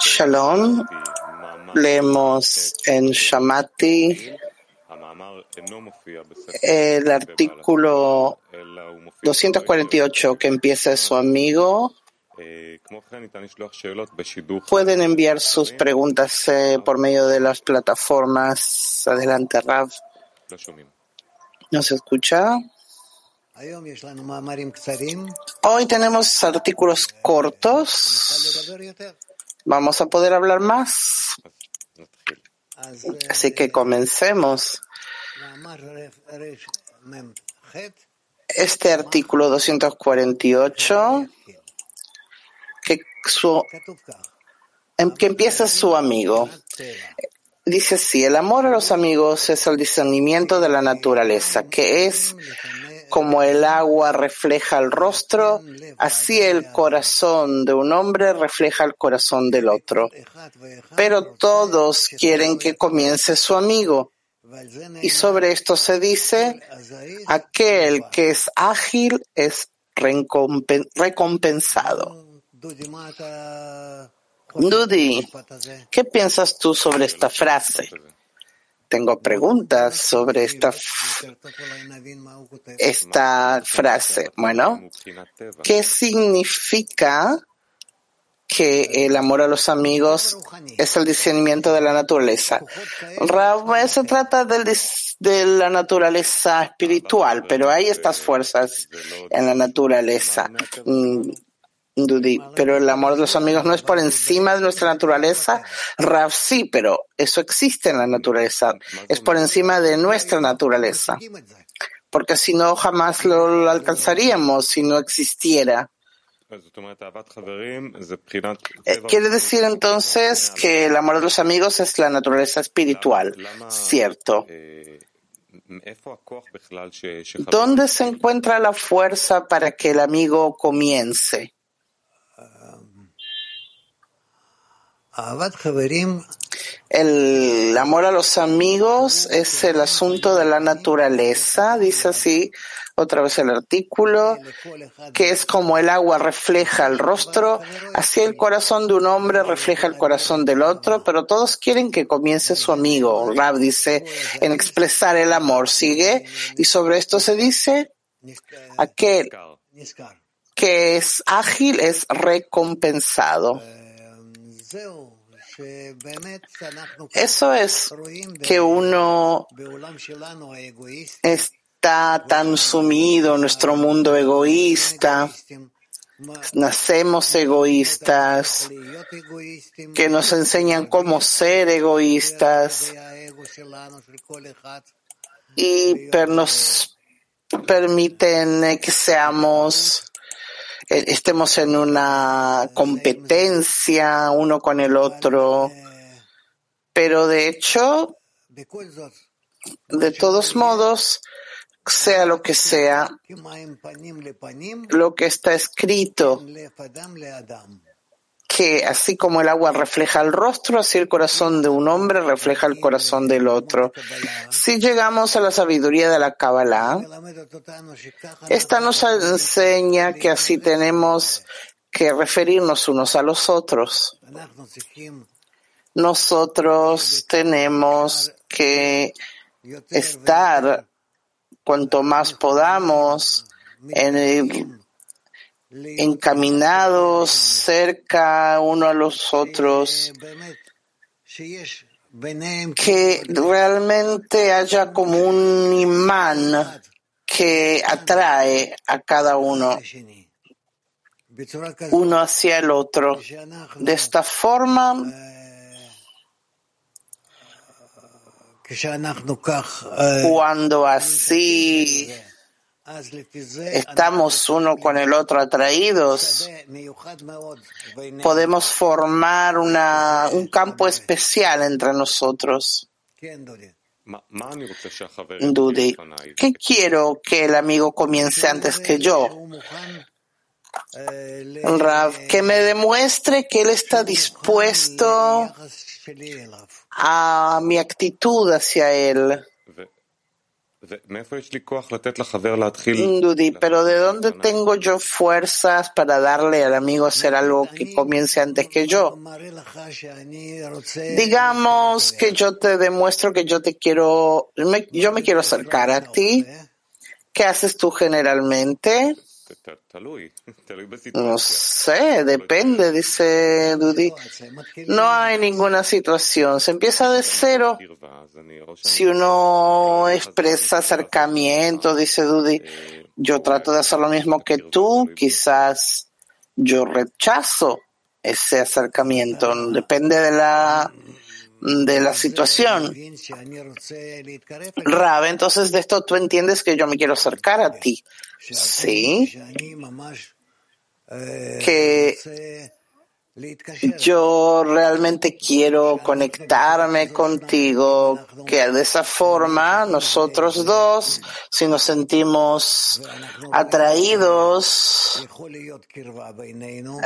Shalom. Leemos en Shamati el artículo 248 que empieza su amigo. Pueden enviar sus preguntas eh, por medio de las plataformas. Adelante, Rav. ¿No se escucha? Hoy tenemos artículos cortos. Vamos a poder hablar más. Así que comencemos. Este artículo 248, que, su, que empieza su amigo. Dice así, el amor a los amigos es el discernimiento de la naturaleza, que es como el agua refleja el rostro, así el corazón de un hombre refleja el corazón del otro. Pero todos quieren que comience su amigo. Y sobre esto se dice, aquel que es ágil es recompensado. Dudi, ¿qué piensas tú sobre esta frase? Tengo preguntas sobre esta, esta frase. Bueno, ¿qué significa que el amor a los amigos es el discernimiento de la naturaleza? Se trata del, de la naturaleza espiritual, pero hay estas fuerzas en la naturaleza. Mm, pero el amor de los amigos no es por encima de nuestra naturaleza. Rav sí, pero eso existe en la naturaleza. Es por encima de nuestra naturaleza. Porque si no, jamás lo, alcanzaríamos si no existiera. Eh, quiere decir entonces que el amor de los amigos es la naturaleza espiritual, cierto. ¿Dónde se encuentra la fuerza para que el amigo comience? El amor a los amigos es el asunto de la naturaleza, dice así otra vez el artículo, que es como el agua refleja el rostro, así el corazón de un hombre refleja el corazón del otro, pero todos quieren que comience su amigo. Rab dice en expresar el amor, sigue, y sobre esto se dice, aquel que es ágil es recompensado. Eso es que uno está tan sumido en nuestro mundo egoísta, nacemos egoístas, que nos enseñan cómo ser egoístas y nos permiten que seamos eh, estemos en una competencia uno con el otro, pero de hecho, de todos modos, sea lo que sea, lo que está escrito que así como el agua refleja el rostro, así el corazón de un hombre refleja el corazón del otro. Si llegamos a la sabiduría de la Kabbalah, esta nos enseña que así tenemos que referirnos unos a los otros. Nosotros tenemos que estar cuanto más podamos en el encaminados cerca uno a los otros, que realmente haya como un imán que atrae a cada uno, uno hacia el otro. De esta forma, cuando así estamos uno con el otro atraídos, podemos formar una, un campo especial entre nosotros. Dudi, ¿qué quiero que el amigo comience antes que yo? Rav, que me demuestre que él está dispuesto a mi actitud hacia él Dudi, pero ¿de dónde tengo yo fuerzas para darle al amigo hacer algo que comience antes que yo? Digamos que yo te demuestro que yo te quiero, yo me quiero acercar a ti. ¿Qué haces tú generalmente? No sé, depende, dice Dudi. No hay ninguna situación. Se empieza de cero. Si uno expresa acercamiento, dice Dudi, yo trato de hacer lo mismo que tú, quizás yo rechazo ese acercamiento. Depende de la de la situación. Rab, entonces de esto tú entiendes que yo me quiero acercar a ti. Sí. Que yo realmente quiero conectarme contigo, que de esa forma nosotros dos, si nos sentimos atraídos,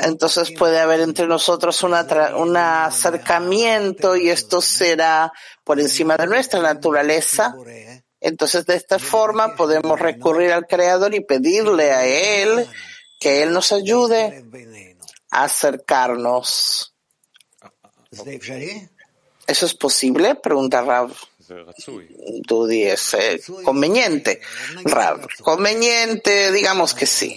entonces puede haber entre nosotros un acercamiento y esto será por encima de nuestra naturaleza. Entonces de esta forma podemos recurrir al Creador y pedirle a Él que Él nos ayude acercarnos. ¿Eso es posible? Pregunta Rav. Tú dices, conveniente. Rav, conveniente, digamos que sí.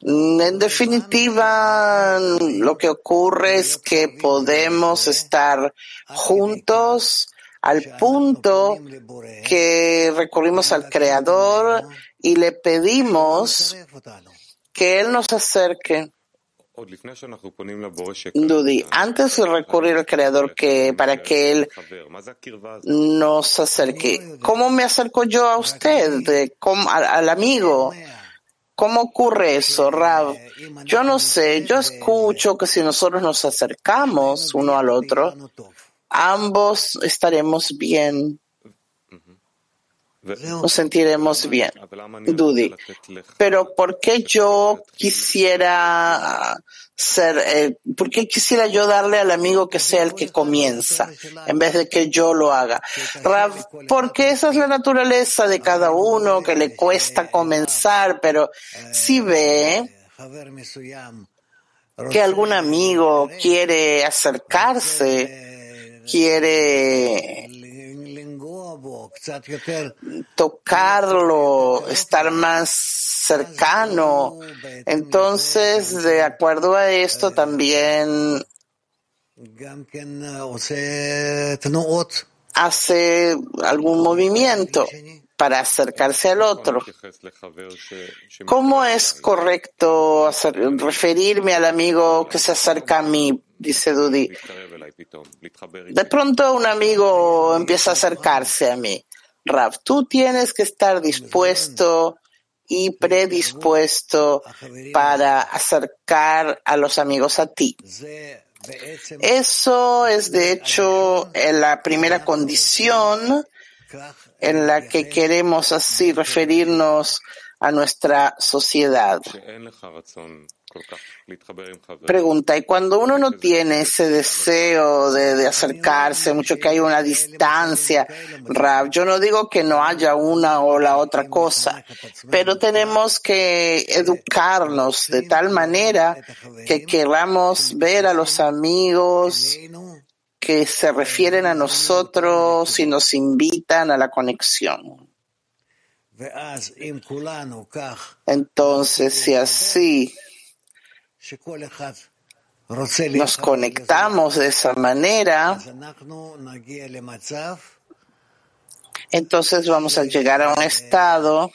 En definitiva, lo que ocurre es que podemos estar juntos al punto que recurrimos al Creador y le pedimos que Él nos acerque. Dudi, antes de recurrir al Creador que para que Él nos acerque, ¿cómo me acerco yo a usted, al, amigo? ¿Cómo ocurre eso, Rab? Yo no sé, yo escucho que si nosotros nos acercamos uno al otro, ambos estaremos bien nos sentiremos bien. Dudi, pero ¿por qué yo quisiera ser, eh, por qué quisiera yo darle al amigo que sea el que comienza en vez de que yo lo haga? Porque esa es la naturaleza de cada uno, que le cuesta comenzar, pero si ve que algún amigo quiere acercarse, quiere tocarlo, estar más cercano. Entonces, de acuerdo a esto, también hace algún movimiento para acercarse al otro. ¿Cómo es correcto hacer, referirme al amigo que se acerca a mí? Dice Dudi. De pronto un amigo empieza a acercarse a mí. Rav, tú tienes que estar dispuesto y predispuesto para acercar a los amigos a ti. Eso es de hecho la primera condición en la que queremos así referirnos a nuestra sociedad. Pregunta, y cuando uno no tiene ese deseo de, acercarse, mucho que hay una distancia, Rab, yo no digo que no haya una o la otra cosa, pero tenemos que educarnos de tal manera que queramos ver a los amigos que se refieren a nosotros y nos invitan a la conexión. Entonces, si así nos conectamos de esa manera, entonces vamos a llegar a un estado,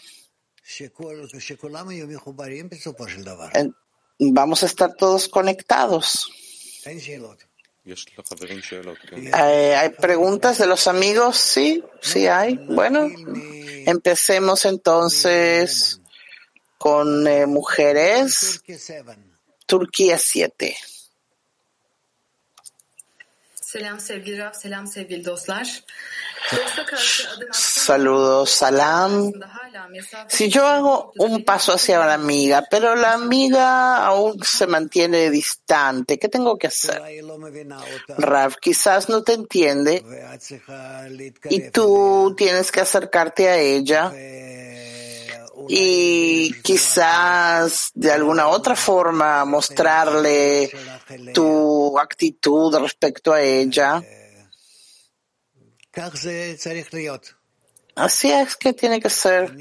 vamos a estar todos conectados. Eh, ¿Hay preguntas de los amigos? Sí, sí hay. Bueno, empecemos entonces con eh, mujeres. Turquía 7. Saludos, salam. Si yo hago un paso hacia la amiga, pero la amiga aún se mantiene distante, ¿qué tengo que hacer? Rav quizás no te entiende. Y tú tienes que acercarte a ella y quizás de alguna otra forma mostrarle tu actitud respecto a ella. Así es que tiene que ser.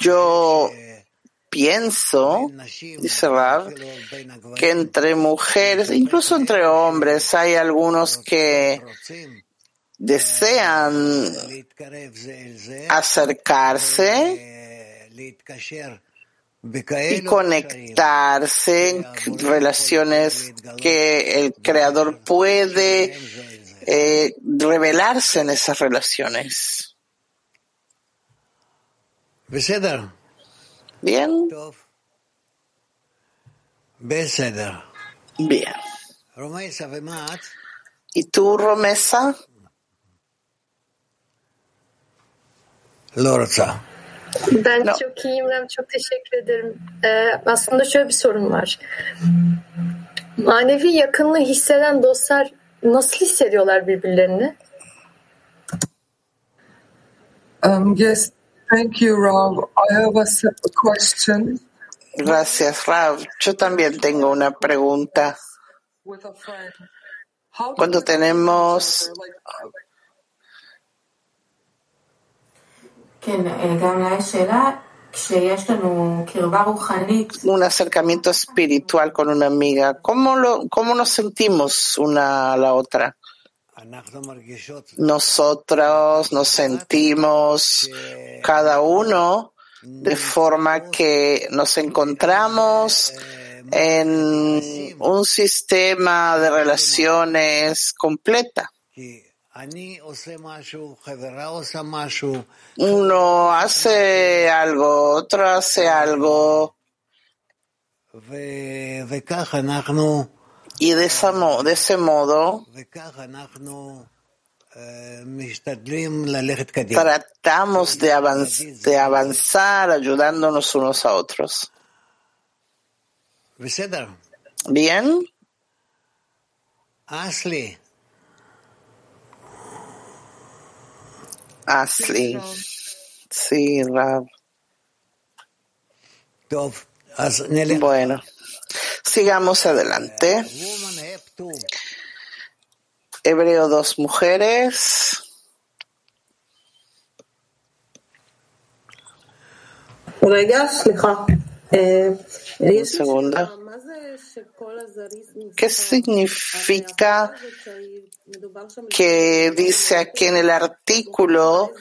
Yo pienso, dice que entre mujeres, incluso entre hombres, hay algunos que desean acercarse y conectarse en relaciones que el creador puede eh, revelarse en esas relaciones. Bien. Bien. ¿Y tú, Romesa? Ben no. çok iyiyim. Çok teşekkür ederim. Ee, aslında şöyle bir sorun var. Manevi yakınlığı hisseden dostlar nasıl hissediyorlar birbirlerini? Um, yes, thank you, Rav. I have a question. Gracias, Rav. Yo también tengo una pregunta. Cuando tenemos un acercamiento espiritual con una amiga, ¿cómo, lo, cómo nos sentimos una a la otra? Nosotros nos sentimos cada uno de forma que nos encontramos en un sistema de relaciones completa. Uno hace algo, otro hace algo. Y de, esa, de ese modo tratamos de, avanz, de avanzar ayudándonos unos a otros. Bien. Ashley. Ashley. Sí, Rab. Bueno, sigamos adelante. Hebreo dos mujeres. Un segundo. ¿Qué significa que dice aquí en el artículo,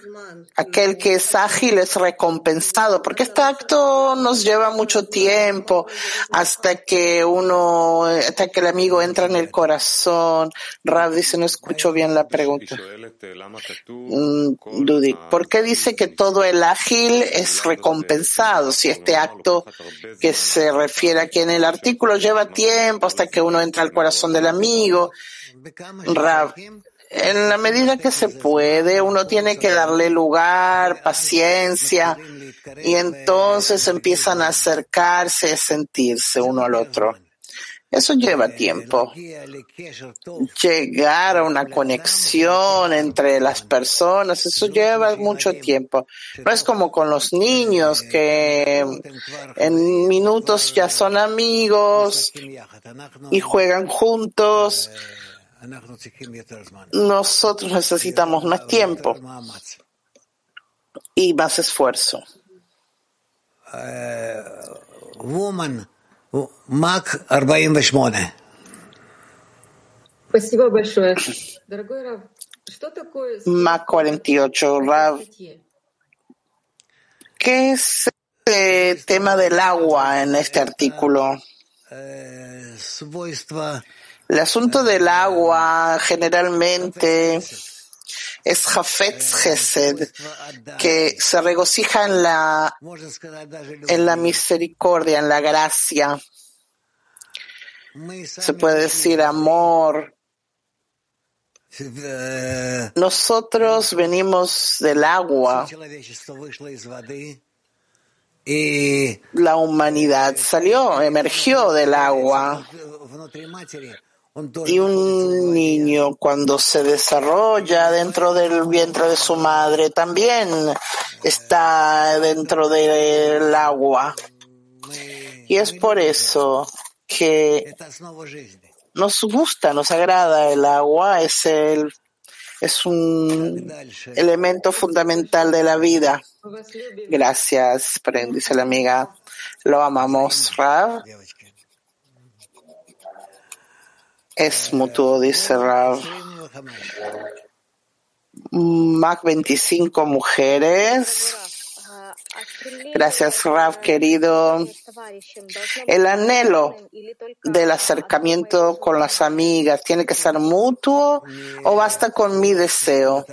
aquel que es ágil es recompensado? Porque este acto nos lleva mucho tiempo hasta que uno, hasta que el amigo entra en el corazón. Rav dice, no escucho bien la pregunta. Mm, Dudy, ¿por qué dice que todo el ágil es recompensado? Si este acto que se refiere aquí en el artículo lleva tiempo hasta que uno entra al corazón del amigo. En la medida que se puede, uno tiene que darle lugar, paciencia, y entonces empiezan a acercarse, a sentirse uno al otro. Eso lleva tiempo. Llegar a una conexión entre las personas, eso lleva mucho tiempo. No es como con los niños que en minutos ya son amigos y juegan juntos. Nosotros necesitamos más tiempo y más esfuerzo. Mac 48. Спасибо большое. Дорогой Рав, что такое... Mac 48, Rav. ¿Qué es el tema del agua en este artículo? el asunto del agua generalmente es Jafetz Gesed, que se regocija en la, en la misericordia, en la gracia. Se puede decir amor Nosotros venimos del agua. La humanidad salió, emergió del agua. Y un niño cuando se desarrolla dentro del vientre de su madre también está dentro del agua. Y es por eso que nos gusta, nos agrada el agua, es el es un elemento fundamental de la vida. Gracias, dice la amiga. Lo amamos, Rav. Es mutuo, dice Rav. Mac 25 mujeres. Gracias, Rav, querido. El anhelo del acercamiento con las amigas tiene que ser mutuo o basta con mi deseo.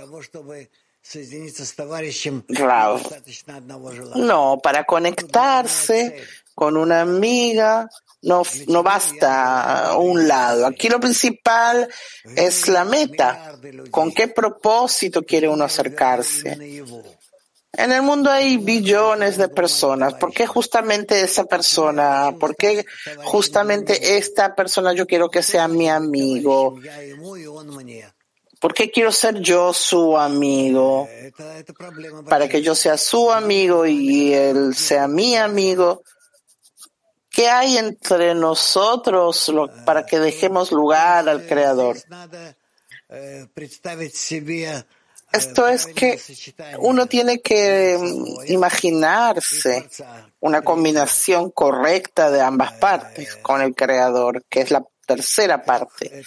Rav. No, para conectarse con una amiga no, no basta un lado. Aquí lo principal es la meta. ¿Con qué propósito quiere uno acercarse? En el mundo hay billones de personas. ¿Por qué justamente esa persona? ¿Por qué justamente esta persona yo quiero que sea mi amigo? ¿Por qué quiero ser yo su amigo? Para que yo sea su amigo y él sea mi amigo. ¿Qué hay entre nosotros para que dejemos lugar al Creador? Esto es que uno tiene que mm, imaginarse una combinación correcta de ambas partes con el Creador, que es la tercera parte.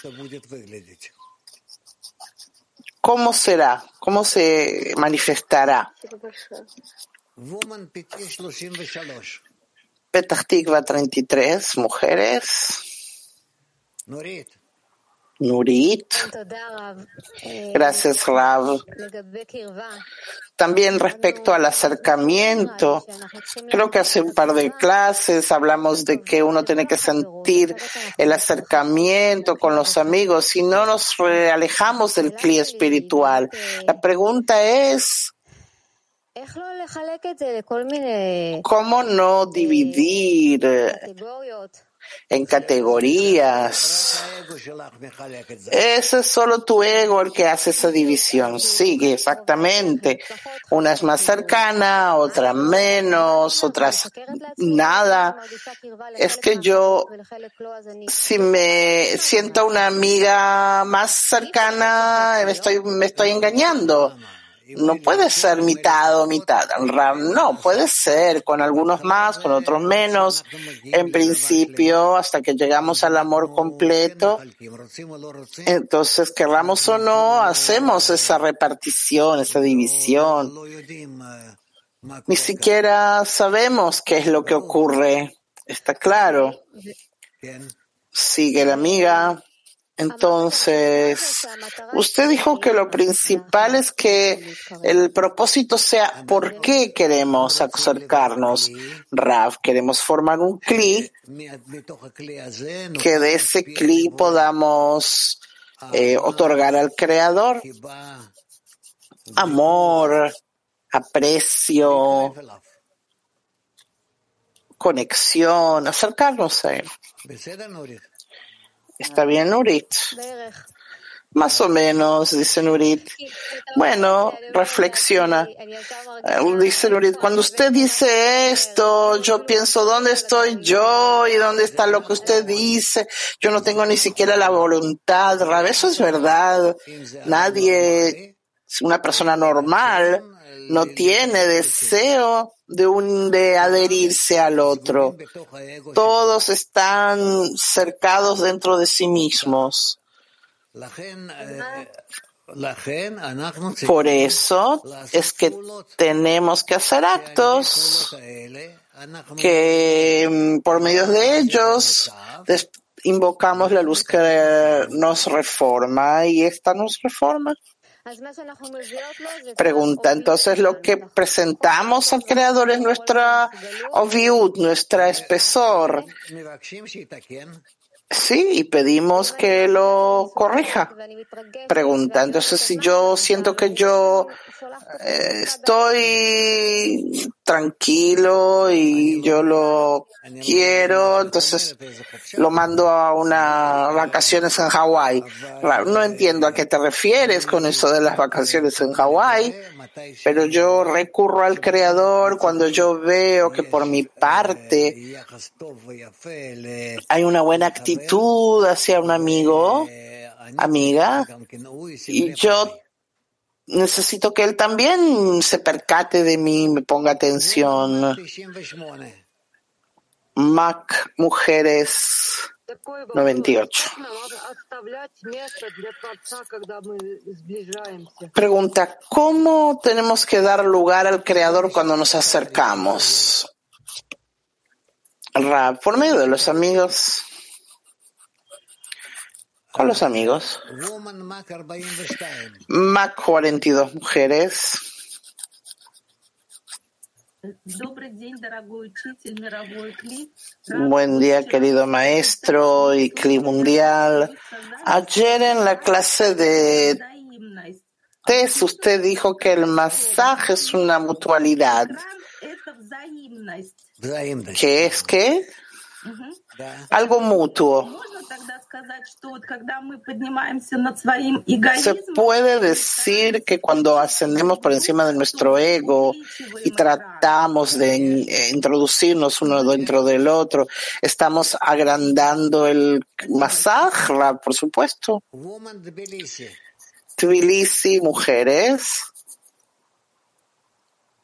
¿Cómo será? ¿Cómo se manifestará? Petah 33, mujeres. Nurit. Gracias, Rav. También respecto al acercamiento, creo que hace un par de clases hablamos de que uno tiene que sentir el acercamiento con los amigos si no nos alejamos del cli espiritual. La pregunta es, ¿cómo no dividir en categorías. Ese es solo tu ego el que hace esa división. Sigue exactamente. Una es más cercana, otra menos, otras nada. Es que yo, si me siento una amiga más cercana, me estoy, me estoy engañando. No puede ser mitad o mitad. No, puede ser con algunos más, con otros menos. En principio, hasta que llegamos al amor completo, entonces, querramos o no, hacemos esa repartición, esa división. Ni siquiera sabemos qué es lo que ocurre. Está claro. Sigue la amiga. Entonces, usted dijo que lo principal es que el propósito sea por qué queremos acercarnos. Rav, queremos formar un clic, que de ese clic podamos eh, otorgar al Creador amor, aprecio, conexión, acercarnos a Él. ¿Está bien, Nurit? Más o menos, dice Nurit. Bueno, reflexiona. Eh, dice Nurit, cuando usted dice esto, yo pienso, ¿dónde estoy yo y dónde está lo que usted dice? Yo no tengo ni siquiera la voluntad. Eso es verdad. Nadie, una persona normal, no tiene deseo de, un, de adherirse al otro. Todos están cercados dentro de sí mismos. Por eso es que tenemos que hacer actos que mm, por medio de ellos invocamos la luz que nos reforma y esta nos reforma. Pregunta, entonces lo que presentamos al Creador es nuestra obviud, nuestra espesor. Sí, y pedimos que lo corrija. Pregunta, entonces si yo siento que yo eh, estoy tranquilo y yo lo quiero, entonces lo mando a unas vacaciones en Hawái. No entiendo a qué te refieres con eso de las vacaciones en Hawái, pero yo recurro al Creador cuando yo veo que por mi parte hay una buena actitud hacia un amigo, amiga, y yo necesito que él también se percate de mí, me ponga atención. Mac Mujeres 98. Pregunta, ¿cómo tenemos que dar lugar al Creador cuando nos acercamos? por medio de los amigos. Con los amigos. Mac 42 mujeres. Buen día, querido maestro y CLI mundial. Ayer en la clase de TES usted dijo que el masaje es una mutualidad. ¿Qué es qué? Algo mutuo. Se puede decir que cuando ascendemos por encima de nuestro ego y tratamos de eh, introducirnos uno dentro del otro, estamos agrandando el masaje, por supuesto. Tbilisi, mujeres.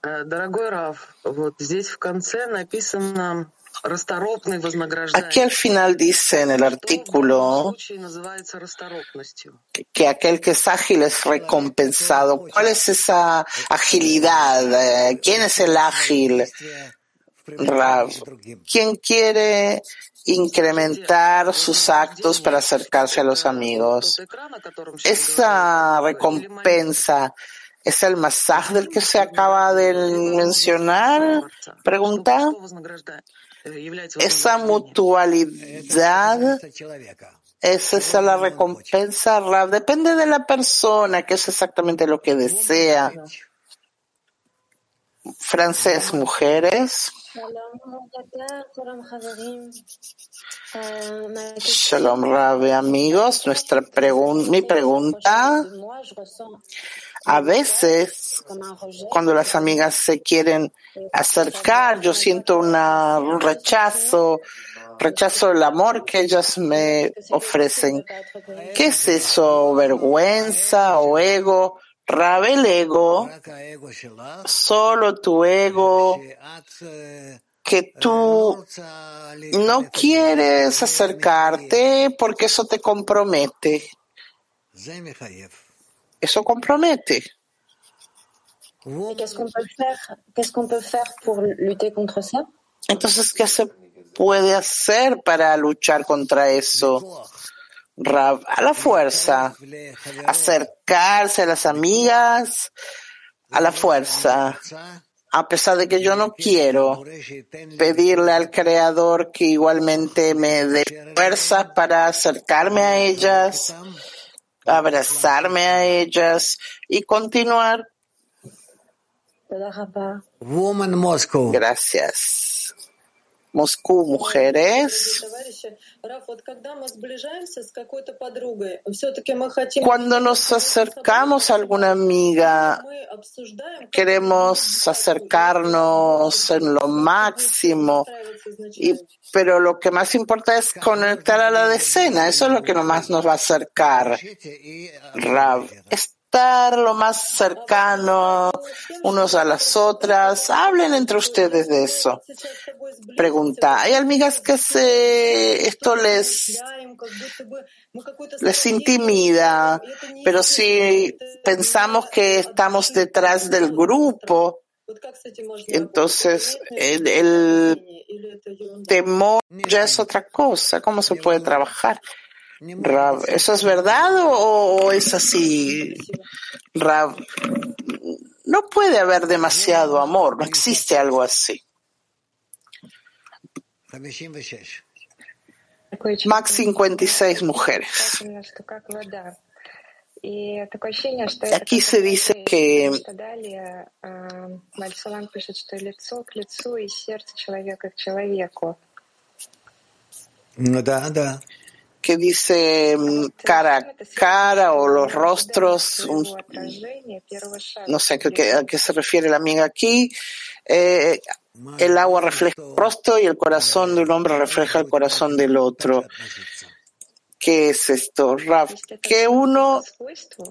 Дорогой Раф, вот здесь в конце написано Aquí al final dice en el artículo que aquel que es ágil es recompensado. ¿Cuál es esa agilidad? ¿Quién es el ágil? ¿Quién quiere incrementar sus actos para acercarse a los amigos? Esa recompensa ¿Es el masaje del que se acaba de mencionar? Pregunta. Esa mutualidad, esa es la recompensa, depende de la persona, que es exactamente lo que desea. Francés, mujeres. Shalom Rabe, amigos. Nuestra pregunta, mi pregunta a veces, cuando las amigas se quieren acercar, yo siento una, un rechazo, rechazo el amor que ellas me ofrecen. ¿Qué es eso? ¿Vergüenza o ego? Rabe el ego, solo tu ego, que tú no quieres acercarte porque eso te compromete. Eso compromete. Entonces, ¿qué se puede hacer para luchar contra eso? a la fuerza, acercarse a las amigas, a la fuerza, a pesar de que yo no quiero pedirle al Creador que igualmente me dé fuerza para acercarme a ellas, abrazarme a ellas y continuar. Gracias. Moscú, mujeres. Cuando nos acercamos a alguna amiga, queremos acercarnos en lo máximo, pero lo que más importa es conectar a la decena, eso es lo que más nos va a acercar. Rav, estar lo más cercano unos a las otras. Hablen entre ustedes de eso. Pregunta, ¿hay amigas que se, esto les, les intimida? Pero si pensamos que estamos detrás del grupo, entonces el, el temor ya es otra cosa. ¿Cómo se puede trabajar? Rab, ¿eso es verdad o, es así? Rab, no puede haber demasiado amor, no existe algo así. Max 56 mujeres. Aquí se dice que que dice cara a cara o los rostros, no sé a qué, a qué se refiere la amiga aquí. Eh, el agua refleja el rostro y el corazón de un hombre refleja el corazón del otro. ¿Qué es esto, Raf? Que uno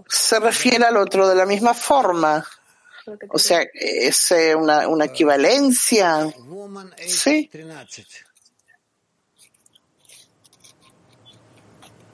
se refiere al otro de la misma forma. O sea, es eh, una, una equivalencia. Sí.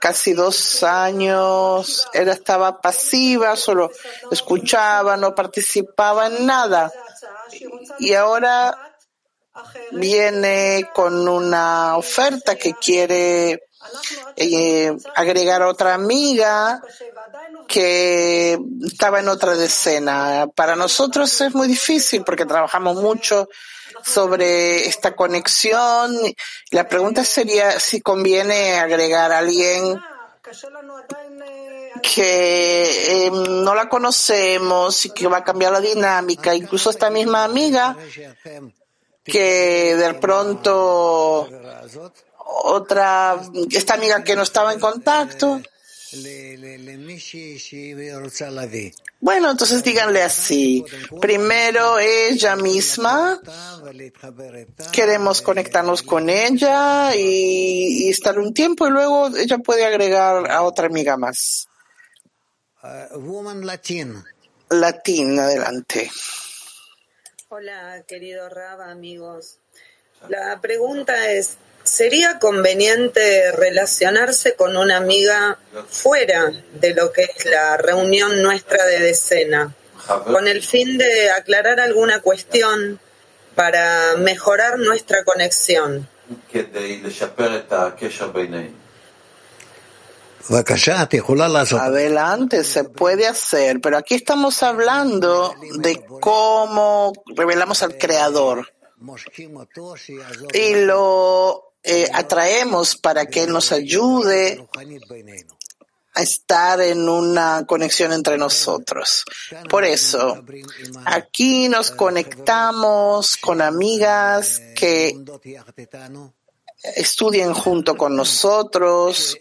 casi dos años, ella estaba pasiva, solo escuchaba, no participaba en nada. Y ahora viene con una oferta que quiere eh, agregar a otra amiga que estaba en otra decena. Para nosotros es muy difícil porque trabajamos mucho sobre esta conexión. La pregunta sería si conviene agregar a alguien que eh, no la conocemos y que va a cambiar la dinámica. Incluso esta misma amiga que de pronto otra, esta amiga que no estaba en contacto. Bueno, entonces díganle así. Primero ella misma, queremos conectarnos con ella y, y estar un tiempo y luego ella puede agregar a otra amiga más. Latín, adelante. Hola, querido Raba, amigos. La pregunta es, ¿sería conveniente relacionarse con una amiga fuera de lo que es la reunión nuestra de decena, con el fin de aclarar alguna cuestión para mejorar nuestra conexión? Adelante, se puede hacer, pero aquí estamos hablando de cómo revelamos al Creador. Y lo eh, atraemos para que nos ayude a estar en una conexión entre nosotros. Por eso, aquí nos conectamos con amigas que estudien junto con nosotros,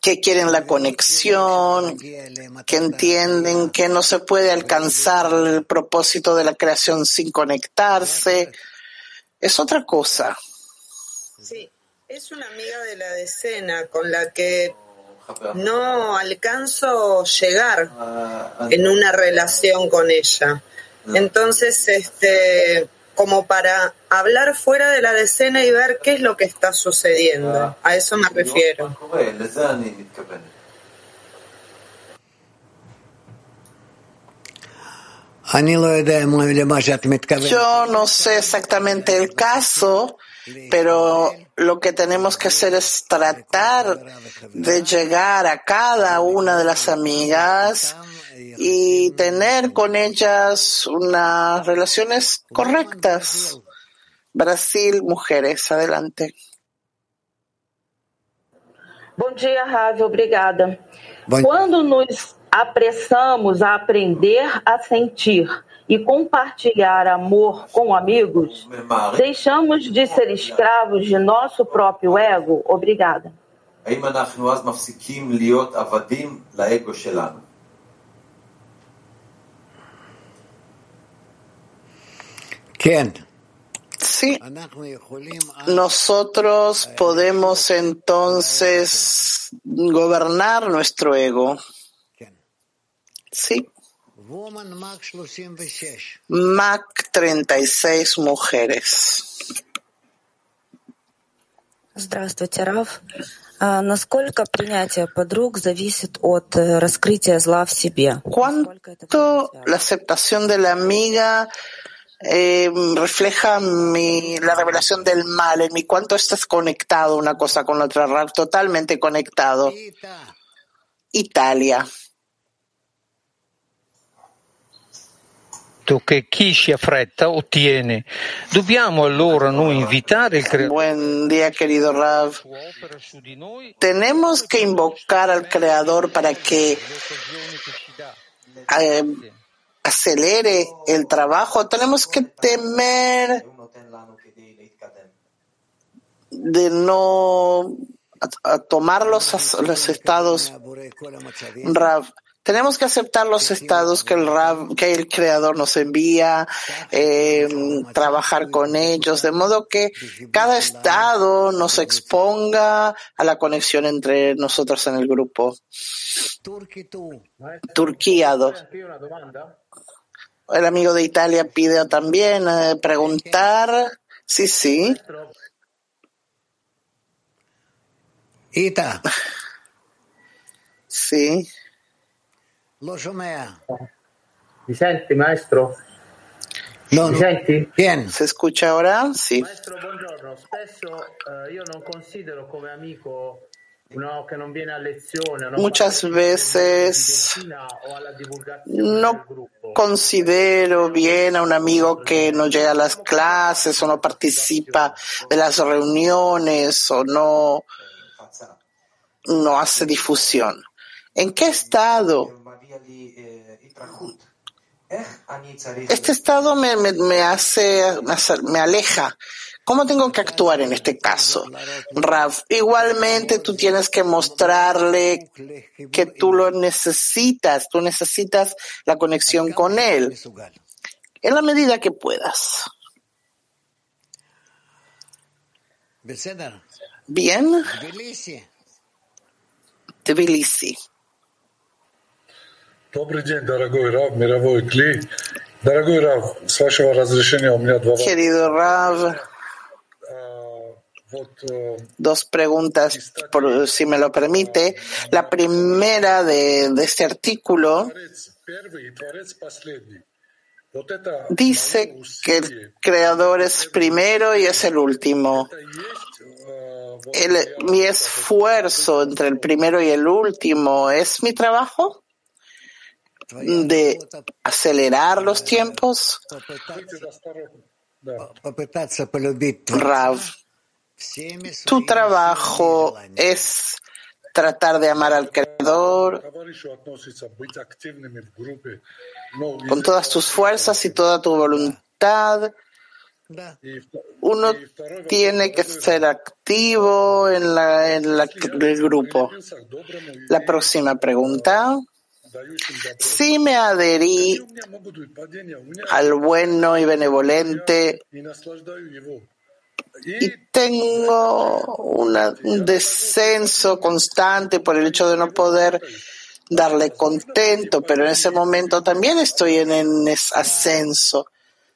que quieren la conexión, que entienden que no se puede alcanzar el propósito de la creación sin conectarse. Es otra cosa. Sí, es una amiga de la decena con la que no alcanzo llegar en una relación con ella. Entonces, este, como para hablar fuera de la decena y ver qué es lo que está sucediendo. A eso me refiero. Yo no sé exactamente el caso, pero lo que tenemos que hacer es tratar de llegar a cada una de las amigas y tener con ellas unas relaciones correctas. Brasil, mujeres, adelante. Bom dia, Ravi, obrigada. Quando nos apressamos a aprender a sentir e compartilhar amor com amigos, deixamos de ser escravos de nosso próprio ego? Obrigada. Sí, nosotros podemos entonces gobernar nuestro ego. Sí. Mac 36 mujeres. Здравствуйте, Раф. ¿Cuánto la aceptación de la amiga eh, refleja mi, la revelación del mal en mí? ¿Cuánto estás conectado una cosa con la otra? Totalmente conectado. Italia. Che chi si affretta ottiene. Dobbiamo allora noi invitare il Creador. Buen día, querido Rav. Tenemos que invocar al Creador para que eh, acelere el trabajo. Tenemos que temer de no a, a tomar los, los estados Rav tenemos que aceptar los estados que el, que el creador nos envía, eh, trabajar con ellos, de modo que cada estado nos exponga a la conexión entre nosotros en el grupo. Turquía 2. El amigo de Italia pide también eh, preguntar. Sí, sí. Ita. Sí. Mi senti, maestro? No, Mi senti? Bien. ¿Se escucha ahora? Sí. Maestro, buongiorno. Spesso eh, io non considero come amico uno che non viene a lezione. Non Muchas veces no considero bien a un amigo que no llega a las clases o no participa de las reuniones o no, no hace difusión. ¿En qué estado? Este estado me, me, me hace, me aleja. ¿Cómo tengo que actuar en este caso? Rav, igualmente tú tienes que mostrarle que tú lo necesitas, tú necesitas la conexión con él, en la medida que puedas. Bien. Tbilisi. Querido Rav, dos preguntas, por, si me lo permite. La primera de, de este artículo dice que el creador es primero y es el último. El, mi esfuerzo entre el primero y el último. Es mi trabajo de acelerar los tiempos. Rav, tu trabajo es tratar de amar al Creador con todas tus fuerzas y toda tu voluntad. Uno tiene que ser activo en, la, en la, el grupo. La próxima pregunta. Sí me adherí al bueno y benevolente y tengo un descenso constante por el hecho de no poder darle contento, pero en ese momento también estoy en, en ascenso.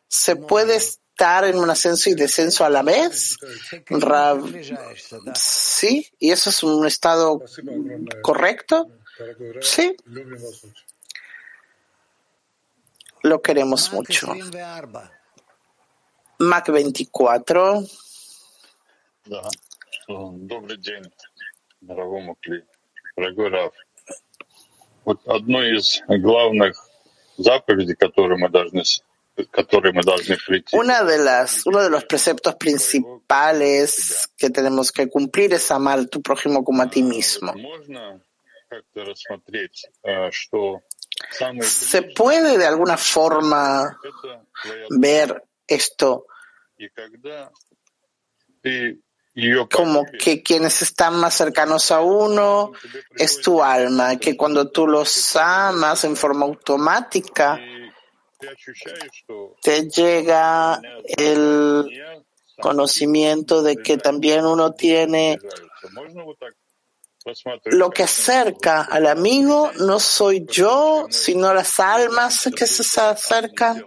¿Se puede estar en un ascenso y descenso a la vez? sí, y eso es un estado correcto. Sí. Lo queremos mucho. Mac 24. Да. Добрый день, дорогому Кли. Дорогой Раф. Вот одной из главных заповедей, которые мы должны Una de las, uno de los preceptos principales que tenemos que cumplir es amar a tu prójimo como a ti mismo. ¿Se puede de alguna forma ver esto como que quienes están más cercanos a uno es tu alma, que cuando tú los amas en forma automática, te llega el conocimiento de que también uno tiene lo que acerca al amigo no soy yo, sino las almas que se acercan.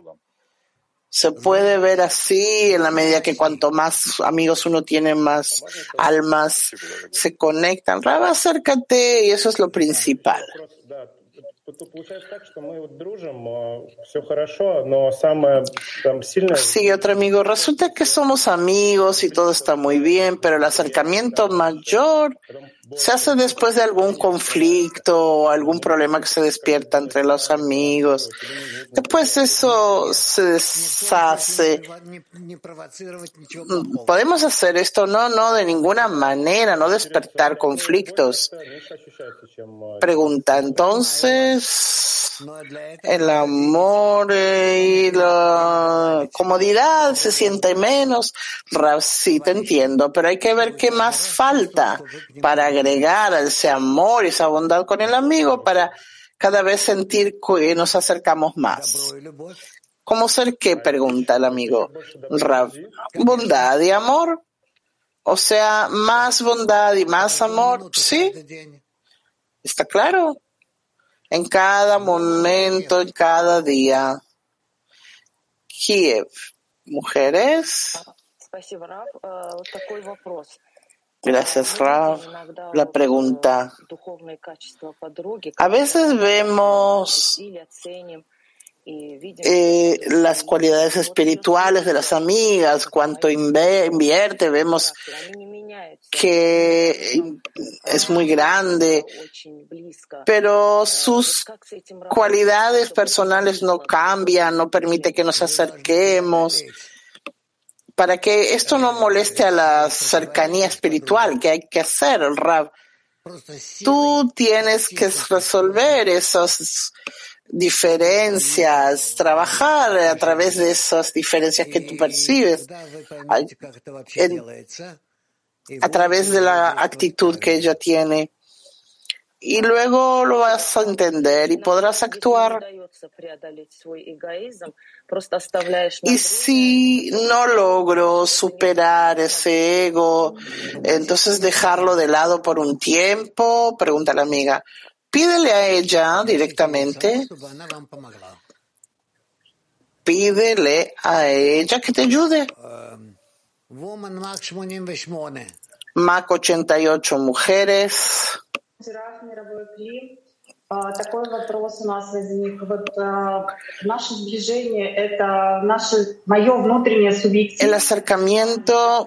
Se puede ver así en la medida que cuanto más amigos uno tiene, más almas se conectan. Raba, acércate y eso es lo principal. Sí, otro amigo, resulta que somos amigos y todo está muy bien, pero el acercamiento mayor se hace después de algún conflicto o algún problema que se despierta entre los amigos. Después eso se deshace. ¿Podemos hacer esto? No, no, de ninguna manera, no despertar conflictos. Pregunta, entonces, el amor y la comodidad se siente menos. Sí, te entiendo, pero hay que ver qué más falta para agregar ese amor y esa bondad con el amigo para cada vez sentir que nos acercamos más. ¿Cómo ser qué? Pregunta el amigo. Bondad y amor. O sea, más bondad y más amor. Sí. ¿Está claro? En cada momento, en cada día. Kiev. Mujeres. Gracias, Rav. La pregunta. A veces vemos eh, las cualidades espirituales de las amigas, cuánto invierte, vemos que es muy grande, pero sus cualidades personales no cambian, no permite que nos acerquemos para que esto no moleste a la cercanía espiritual que hay que hacer, Rab. Tú tienes que resolver esas diferencias, trabajar a través de esas diferencias que tú percibes, a, través de la actitud que ella tiene. Y luego lo vas a entender y podrás actuar. Y si no logro superar ese ego, entonces dejarlo de lado por un tiempo, pregunta la amiga Pídele a ella directamente. Pídele a ella que te ayude. Mac 88 mujeres. Такой вопрос у нас возник. Вот наше сближение — это наше, мое внутреннее субъективное... El acercamiento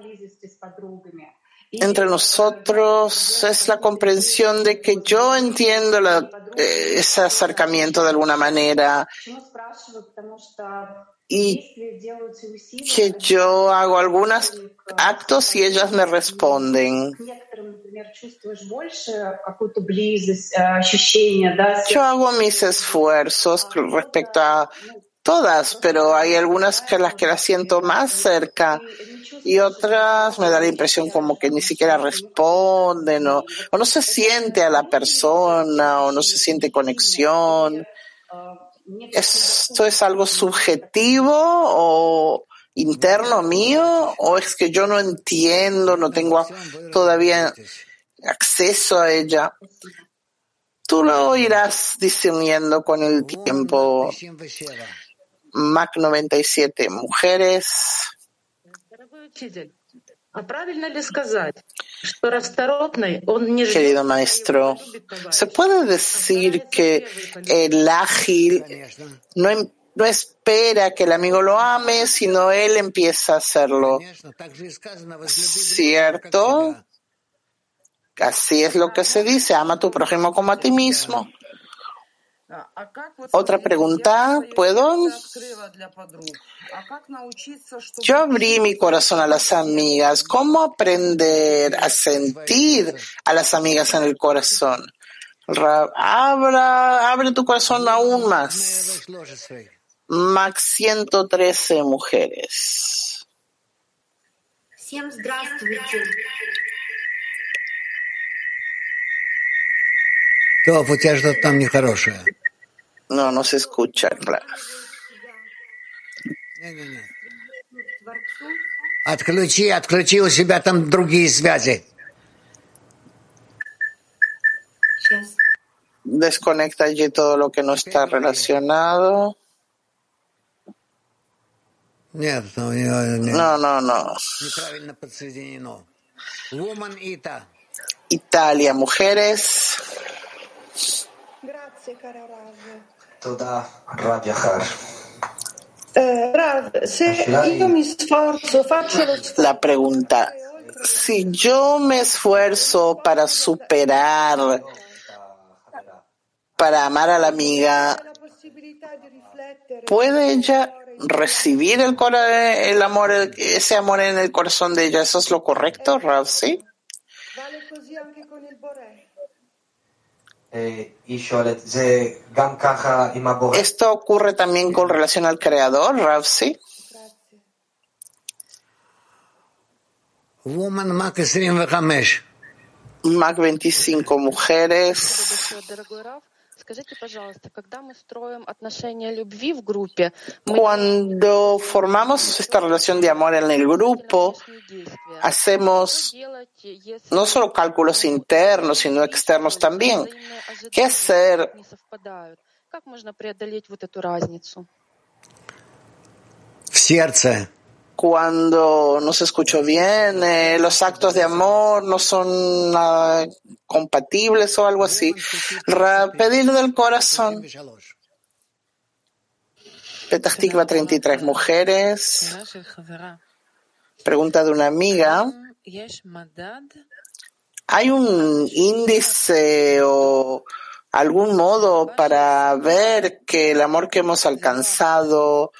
entre nosotros es la comprensión de que yo entiendo la, eh, ese acercamiento de alguna manera y que yo hago algunos actos y ellas me responden. Yo hago mis esfuerzos respecto a todas, pero hay algunas que las que las siento más cerca y otras me da la impresión como que ni siquiera responden o, no se siente a la persona o no se siente conexión. ¿Esto es algo subjetivo o interno mío o es que yo no entiendo, no tengo todavía acceso a ella? Tú lo irás discerniendo con el tiempo. Mac 97, mujeres. Querido maestro, ¿se puede decir que el ágil no, em, no espera que el amigo lo ame, sino él empieza a hacerlo? ¿Cierto? Así es lo que se dice, ama a tu prójimo como a ti mismo. Otra pregunta, ¿puedo? Yo abrí mi corazón a las amigas. ¿Cómo aprender a sentir a las amigas en el corazón? Abra, abre tu corazón aún más. Max 113 mujeres. No, no se escucha. Claro. Desconecta allí todo lo que no está relacionado. No, no, no. Italia, mujeres. Eh, Rav, se io mi sforzo, faccio lo sforzo. La pregunta, si yo me esfuerzo para superar, para amar a la amiga, ¿puede ella recibir el, cora- el amor, ese amor en el corazón de ella? ¿Eso es lo correcto, Rav? ¿Sí? ¿Esto ocurre también con relación al creador, Rav? ¿Sí? Woman Mac 25. Mac 25 mujeres. Скажите, пожалуйста, когда мы строим отношения любви в группе, Cuando formamos esta relación de amor en el grupo, hacemos no solo cálculos internos, sino externos también. ¿Qué hacer? Как можно преодолеть вот эту разницу? В сердце. Cuando no se escuchó bien, eh, los actos de amor no son ah, compatibles o algo así. Pedir del corazón. Petah Tikva, 33 mujeres. Pregunta de una amiga. ¿Hay un índice o algún modo para ver que el amor que hemos alcanzado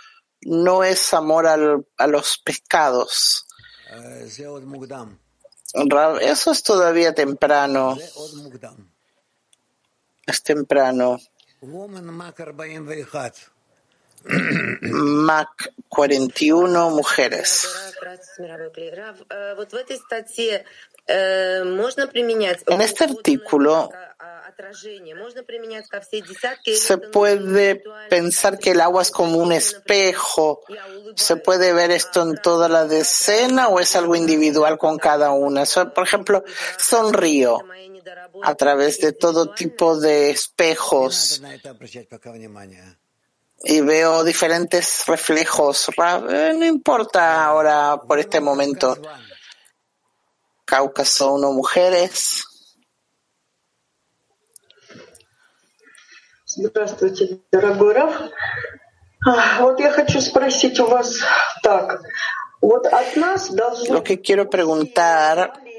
no es amor al, a los pescados. Eso es todavía temprano. Es temprano. MAC 41 mujeres. En este artículo se puede pensar que el agua es como un espejo. ¿Se puede ver esto en toda la decena o es algo individual con cada una? Por ejemplo, sonrío a través de todo tipo de espejos y veo diferentes reflejos. Ra- eh, No importa ahora por este momento. Cáucaso, uno mujeres. Здравствуйте, дорогой Раф. А, Вот я хочу спросить у вас так. Вот от нас должно Lo que quiero preguntar, и сильное желание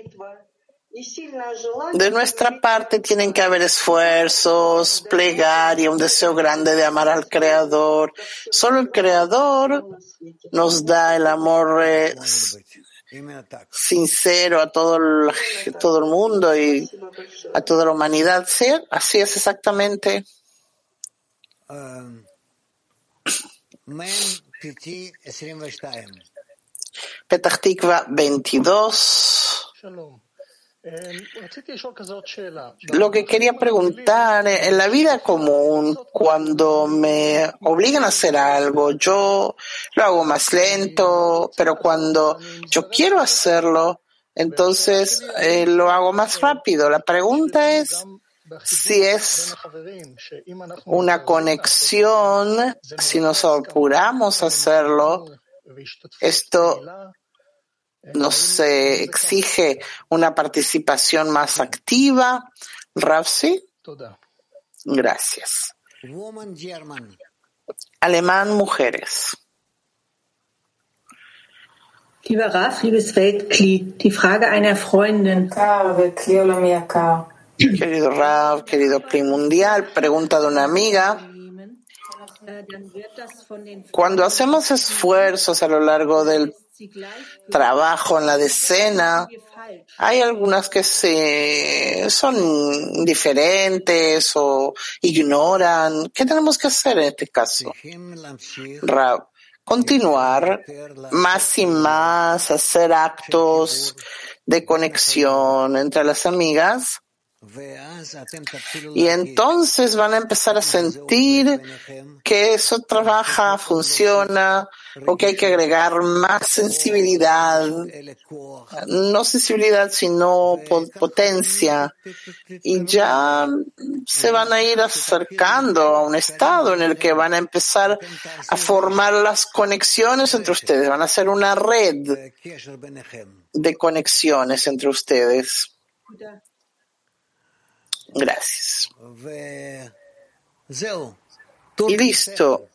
de nuestra parte tienen que haber esfuerzos, plegaria, un deseo grande de amar al Creador. Solo el Creador nos da el amor eh, sincero a todo el, todo el mundo y a toda la humanidad. Sí, así es exactamente. Petah Tikva 22. Lo que quería preguntar, eh, en la vida común, cuando me obligan a hacer algo, yo lo hago más lento, pero cuando yo quiero hacerlo, entonces eh, lo hago más rápido. La pregunta es si es una conexión, si nos apuramos a hacerlo, esto nos eh, exige una participación más activa. Rafsi. Gracias. Alemán Mujeres. Lieber Raf, liebes Weltkli, die Frage einer Freundin. Querido Raf, querido Pli Mundial, pregunta de una amiga. Äh, Cuando hacemos esfuerzos a lo largo del trabajo en la decena, hay algunas que se son diferentes o ignoran. ¿Qué tenemos que hacer en este caso? Continuar más y más, hacer actos de conexión entre las amigas. Y entonces van a empezar a sentir que eso trabaja, funciona, o que hay que agregar más sensibilidad, no sensibilidad, sino potencia. Y ya se van a ir acercando a un estado en el que van a empezar a formar las conexiones entre ustedes, van a ser una red de conexiones entre ustedes. Gracias. Y listo.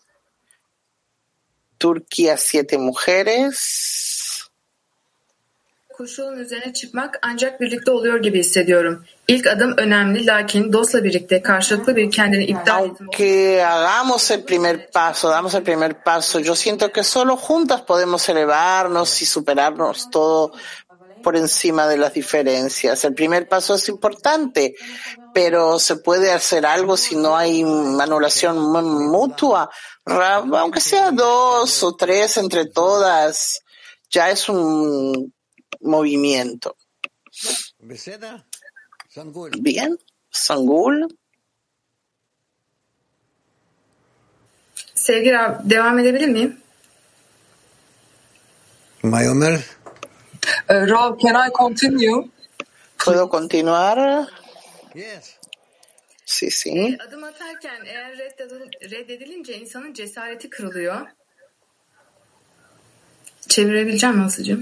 Turquía, siete mujeres. Koşulun üzerine çıkmak ancak birlikte oluyor gibi hissediyorum. İlk adım önemli lakin dostla birlikte karşılıklı bir kendini iptal Aunque hagamos el primer paso, damos el primer paso, yo siento que solo juntas podemos elevarnos y superarnos todo por encima de las diferencias. El primer paso es importante, pero se puede hacer algo si no hay anulación mutua, aunque sea dos o tres entre todas, ya es un movimiento. Bien, Sangul. Sevgili Rab, devam edebilir miyim? Mayomer. Uh, Rav, can I continue? ¿Puedo continuar? Sí, sí. Adım atarken eğer reddedilince insanın cesareti kırılıyor. Çevirebileceğim mi hızlıca?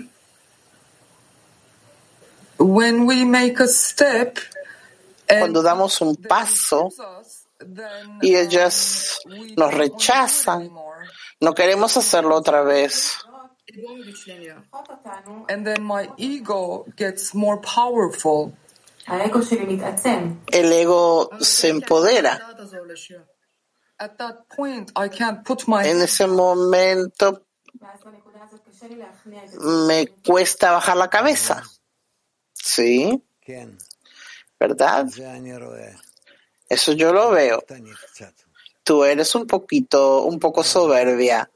When we make a step, Cuando damos un paso y ellas nos rechazan, no queremos hacerlo otra vez. And then my ego gets more powerful. El ego se empodera. Daha da zorlaşıyor. At that point, I can't put my En ese momento me cuesta bajar la cabeza. Sí, ¿verdad? Eso yo lo veo. Tú eres un poquito, un poco soberbia.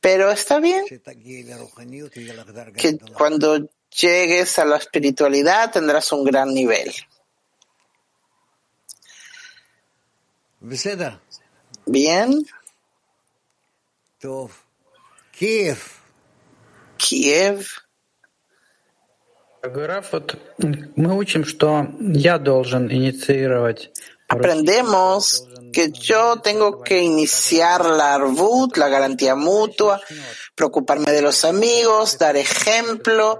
Pero está bien que cuando llegues a la espiritualidad tendrás un gran nivel. Bien. Kiev. Kiev. Граф, вот мы учим, что я должен инициировать Aprendemos que yo tengo que iniciar la arbut, la garantía mutua, preocuparme de los amigos, dar ejemplo.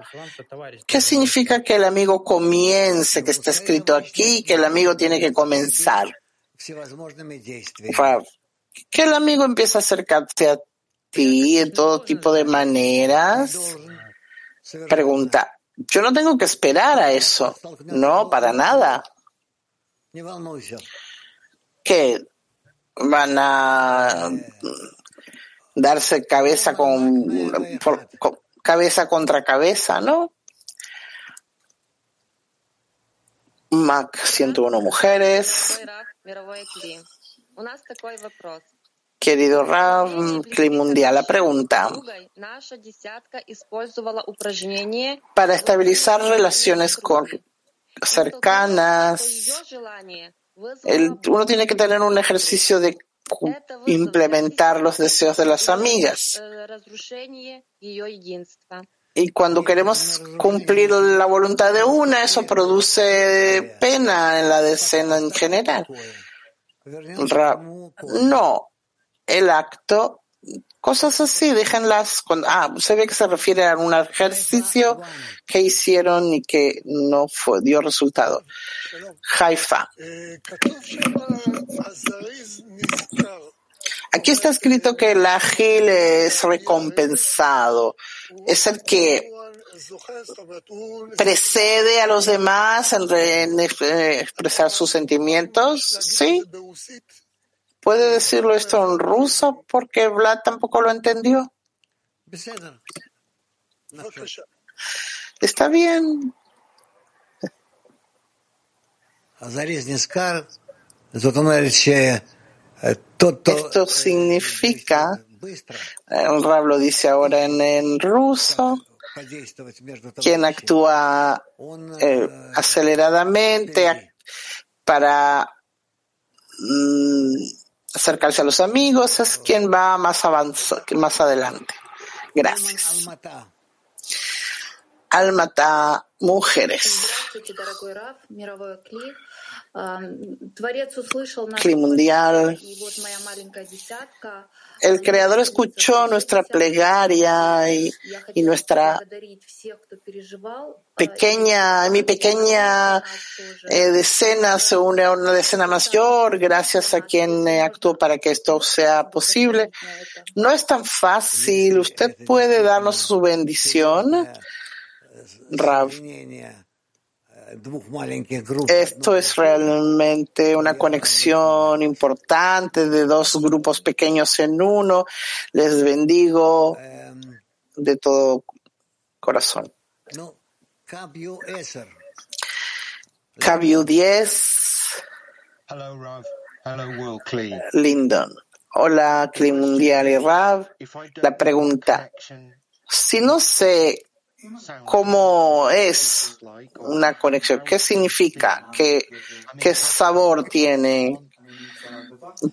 ¿Qué significa que el amigo comience, que está escrito aquí, que el amigo tiene que comenzar? Que el amigo empieza a acercarse a ti en todo tipo de maneras. Pregunta, yo no tengo que esperar a eso. No, para nada que van a darse cabeza con, cabeza contra cabeza, ¿no? Mac 101 mujeres. Querido Rav, Climundial, la pregunta. Para estabilizar relaciones con, cercanas, el, uno tiene que tener un ejercicio de implementar los deseos de las amigas. Y cuando queremos cumplir la voluntad de una, eso produce pena en la decena en general. no, el acto cosas así, déjenlas. Con, ah, se ve que se refiere a un ejercicio que hicieron y que no fue, dio resultado. Haifa. Aquí está escrito que el ágil es recompensado. Es el que precede a los demás en, re- en ex- expresar sus sentimientos. Sí. ¿Puede decirlo esto en ruso? Porque Vlad tampoco lo entendió. Está bien. Esto significa, eh, el Rab lo dice ahora en, ruso, quien actúa eh, aceleradamente para mm, acercarse a los amigos es quien va más avanzado, más adelante. Gracias. Almata, mujeres. Mundial. El Creador escuchó nuestra plegaria y, y nuestra pequeña, mi pequeña eh, decena se une a una decena mayor gracias a quien eh, actuó para que esto sea posible. No es tan fácil. ¿Usted puede darnos su bendición? Rav. Esto es realmente una conexión importante de dos grupos pequeños en uno. Les bendigo de todo corazón. Cabio 10. Lindon. Hola, Cli Mundial y Rav. La pregunta. Si no sé cómo es una conexión, qué significa, qué, qué sabor tiene.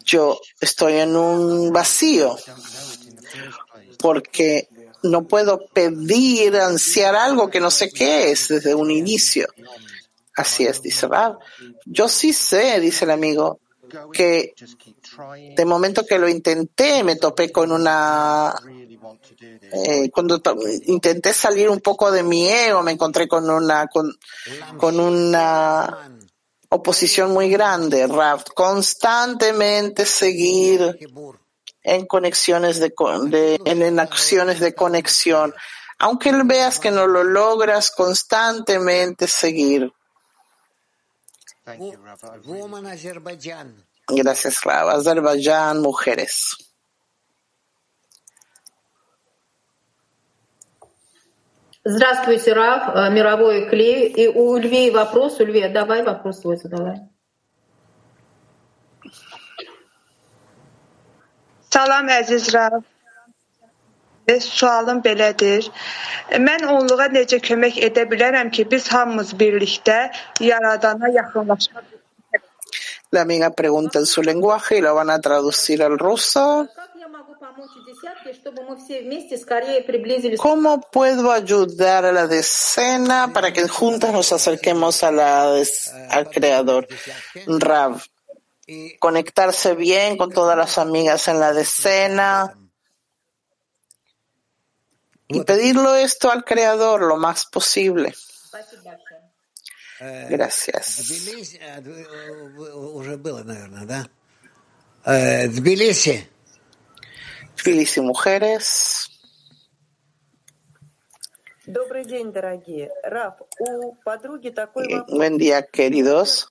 Yo estoy en un vacío porque no puedo pedir, ansiar algo que no sé qué es desde un inicio. Así es, dice Rab. Yo sí sé, dice el amigo, que de momento que lo intenté me topé con una eh, cuando intenté salir un poco de mi ego me encontré con una con, con una oposición muy grande Rab constantemente seguir en conexiones de, de en, en acciones de conexión. Aunque veas que no lo logras constantemente seguir. Gracias, Rav. Azerbaiyán, mujeres. Здравствуйте, Рав, мировой клей. И у Львии вопрос. У Львии, давай вопрос свой задавай. Salam əziz Rav. Sualım belədir. Mən onluğa necə kömək edə bilərəm ki, biz hamımız birlikdə Yaradana yaxınlaşa La amiga pregunta en su lenguaje y lo van a traducir al ruso. ¿Cómo puedo ayudar a la decena para que juntas nos acerquemos a la al Creador? Rav, conectarse bien con todas las amigas en la decena y pedirlo esto al Creador lo más posible. Gracias. Tbilisi. Filis y mujeres. Buen día, queridos.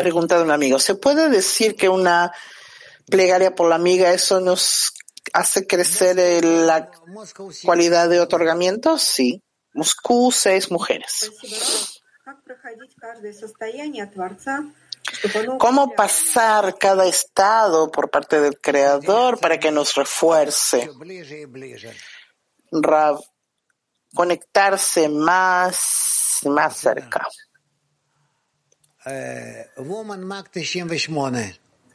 Preguntado un amigo, ¿se puede decir que una plegaria por la amiga, eso nos hace crecer la cualidad de otorgamiento? Sí. Moscú, seis mujeres. ¿Cómo pasar cada estado por parte del Creador para que nos refuerce? Conectarse más más cerca.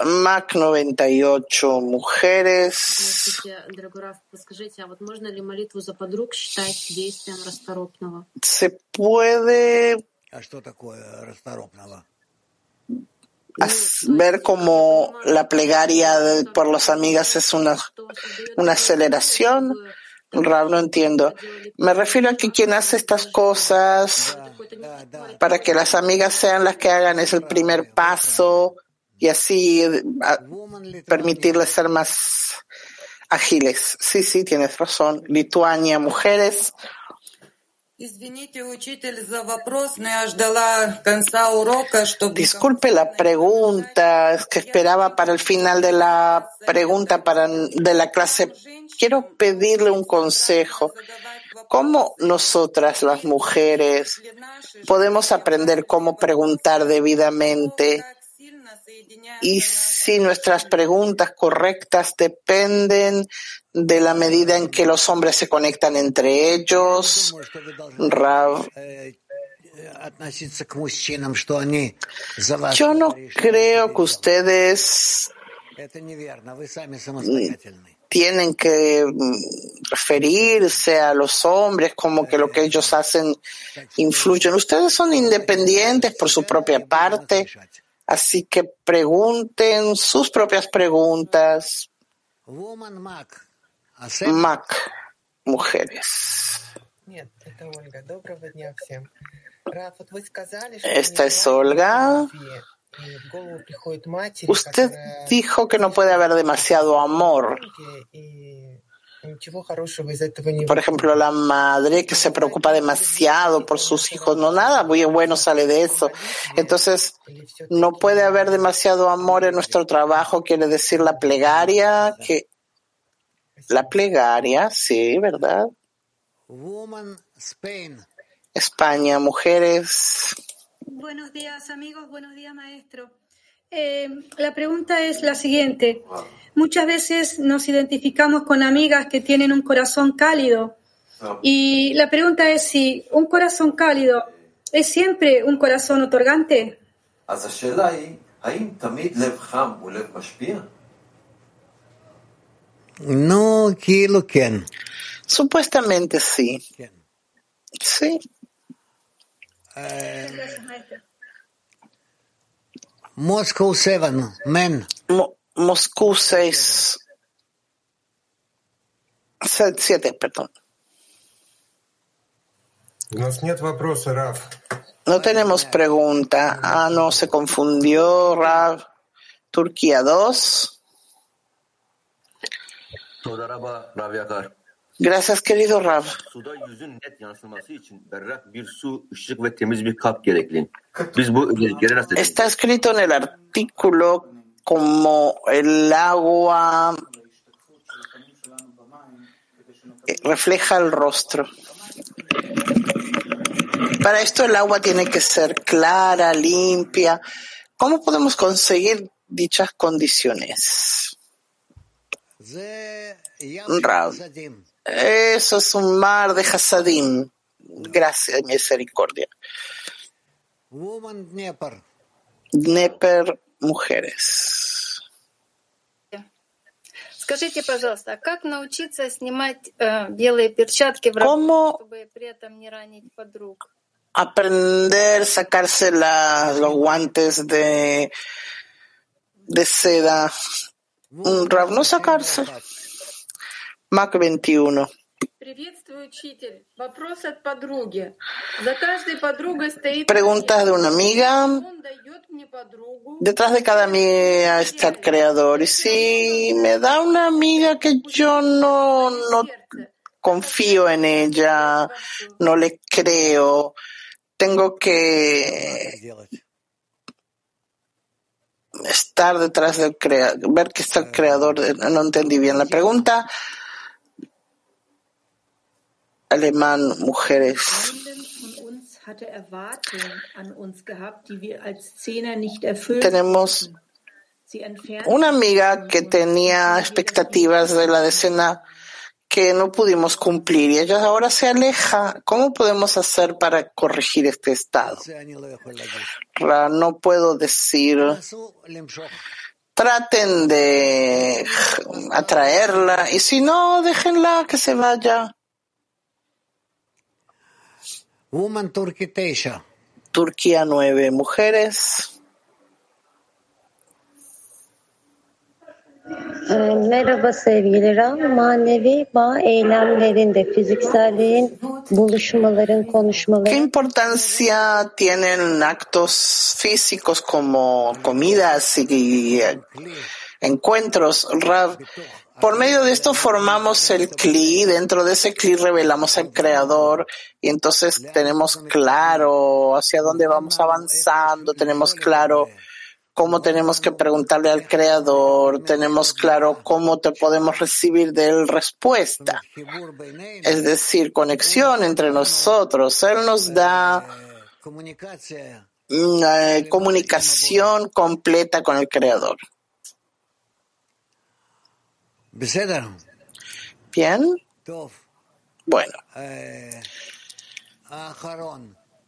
Mac 98 mujeres. Se puede ver como la plegaria de- por las amigas es una, una aceleración. Rav, no entiendo. Me refiero a que quien hace estas cosas para que las amigas sean las que hagan es el primer paso y así permitirles ser más ágiles. Sí, sí, tienes razón. Lituania, mujeres. Disculpe la pregunta, es que esperaba para el final de la pregunta para, de la clase. Quiero pedirle un consejo. ¿Cómo nosotras, las mujeres, podemos aprender cómo preguntar debidamente? Y si nuestras preguntas correctas dependen de la medida en que los hombres se conectan entre ellos. Yo no creo que ustedes tienen que referirse a los hombres como que lo que ellos hacen influye. Ustedes son independientes por su propia parte, así que pregunten sus propias preguntas. Mac, mujeres. Esta es Olga. Usted dijo que no puede haber demasiado amor. Por ejemplo, la madre que se preocupa demasiado por sus hijos, no nada muy bueno sale de eso. Entonces, no puede haber demasiado amor en nuestro trabajo, quiere decir la plegaria, que la plegaria, sí, ¿verdad? España, mujeres. Buenos días, amigos. Buenos días, maestro. Eh, la pregunta es la siguiente. Muchas veces nos identificamos con amigas que tienen un corazón cálido. Y la pregunta es si un corazón cálido es siempre un corazón otorgante. No, que. Supuestamente sí. Sí. Moscow 7, men. Mo Moscú 6. 7, perdón. No tenemos pregunta. Ah, no, se confundió, Rav. Turquía 2. Bu özellikleri nasıl Está escrito en el artículo como el agua refleja el rostro. Para esto el agua tiene que ser clara, limpia. ¿Cómo podemos conseguir dichas condiciones? Rav. Eso es un mar de Hasadim. Gracias y misericordia. Dneper, mujeres. Скажите, пожалуйста, а как научиться снимать э, белые перчатки в работе, чтобы при этом не ранить подруг? Aprender a sacarse la, los guantes de, de seda. Rav no sacarse. Mac 21. Preguntas de una amiga. Detrás de cada amiga está el creador. Y si me da una amiga que yo no, no confío en ella, no le creo, tengo que estar detrás del creador, ver que está el creador. No entendí bien la pregunta. Alemán, mujeres. Tenemos una amiga que tenía expectativas de la decena que no pudimos cumplir y ella ahora se aleja. ¿Cómo podemos hacer para corregir este estado? No puedo decir. Traten de atraerla y si no, déjenla que se vaya. Woman. Turquía nueve mujeres. ¿Qué importancia tienen actos físicos como comidas y encuentros? Rav, por medio de esto formamos el CLI, dentro de ese CLI revelamos al creador y entonces tenemos claro hacia dónde vamos avanzando, tenemos claro cómo tenemos que preguntarle al creador, tenemos claro cómo te podemos recibir de él respuesta. Es decir, conexión entre nosotros. Él nos da una comunicación completa con el creador. Bien. Bueno.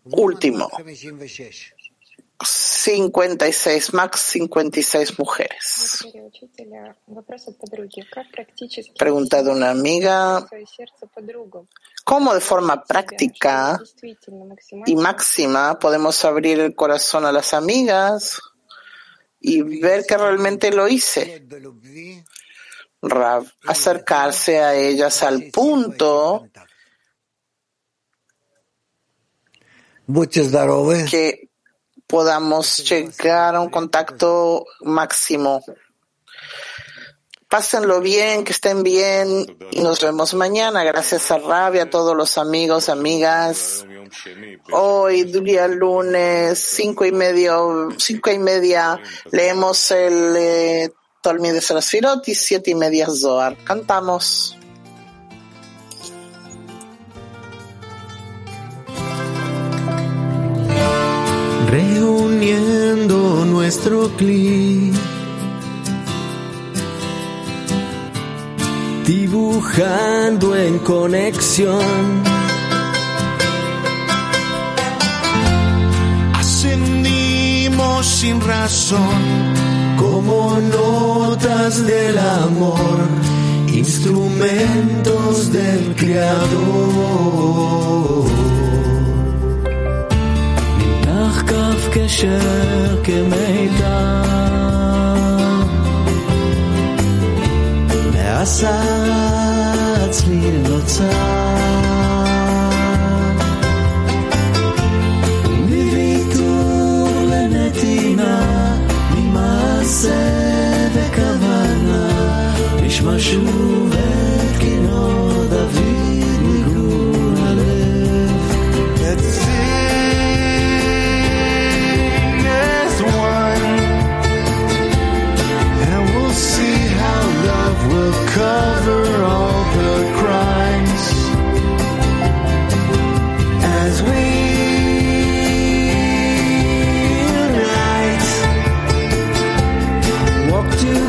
Último. 56, max 56 mujeres. Pregunta de una amiga, ¿cómo de forma práctica y máxima podemos abrir el corazón a las amigas y ver que realmente lo hice? Acercarse a ellas al punto. Que podamos llegar a un contacto máximo. Pásenlo bien, que estén bien y nos vemos mañana. Gracias a Rabia, a todos los amigos, amigas. Hoy, día lunes, cinco y medio, cinco y media, leemos el eh, Talmud de Sarasirot y siete y media Zohar. Cantamos. Reuniendo nuestro clic, dibujando en conexión. Ascendimos sin razón, como notas del amor, instrumentos del Creador. קשר כמידע ועשה עצמי נוצר. מוויתור לנתינה ממעשה וכוונה נשמע שוב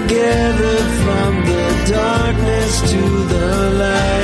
together from the darkness to the light.